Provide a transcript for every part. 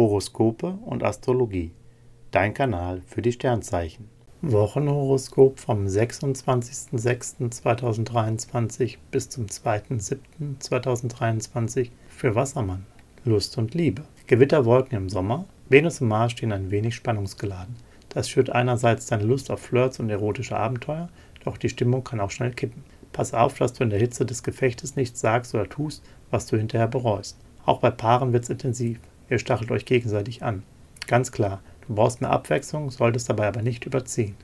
Horoskope und Astrologie. Dein Kanal für die Sternzeichen. Wochenhoroskop vom 26.06.2023 bis zum 2.07.2023 für Wassermann. Lust und Liebe. Gewitterwolken im Sommer. Venus und Mars stehen ein wenig spannungsgeladen. Das schürt einerseits deine Lust auf Flirts und erotische Abenteuer, doch die Stimmung kann auch schnell kippen. Pass auf, dass du in der Hitze des Gefechtes nichts sagst oder tust, was du hinterher bereust. Auch bei Paaren wird es intensiv. Ihr stachelt euch gegenseitig an. Ganz klar, du brauchst mehr Abwechslung, solltest dabei aber nicht überziehen.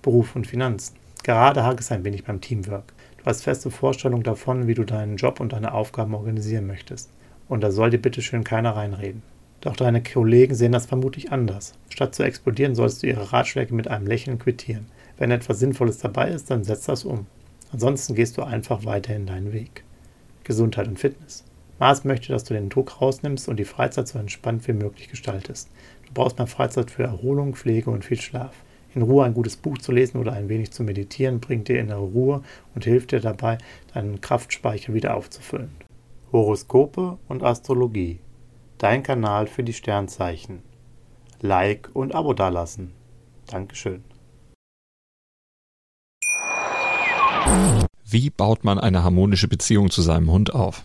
Beruf und Finanzen. Gerade hakt es ein wenig beim Teamwork. Du hast feste Vorstellungen davon, wie du deinen Job und deine Aufgaben organisieren möchtest. Und da soll dir bitteschön keiner reinreden. Doch deine Kollegen sehen das vermutlich anders. Statt zu explodieren, sollst du ihre Ratschläge mit einem Lächeln quittieren. Wenn etwas Sinnvolles dabei ist, dann setz das um. Ansonsten gehst du einfach weiterhin deinen Weg. Gesundheit und Fitness. Mars möchte, dass du den Druck rausnimmst und die Freizeit so entspannt wie möglich gestaltest. Du brauchst mehr Freizeit für Erholung, Pflege und viel Schlaf. In Ruhe ein gutes Buch zu lesen oder ein wenig zu meditieren bringt dir innere Ruhe und hilft dir dabei, deinen Kraftspeicher wieder aufzufüllen. Horoskope und Astrologie. Dein Kanal für die Sternzeichen. Like und Abo dalassen. Dankeschön. Wie baut man eine harmonische Beziehung zu seinem Hund auf?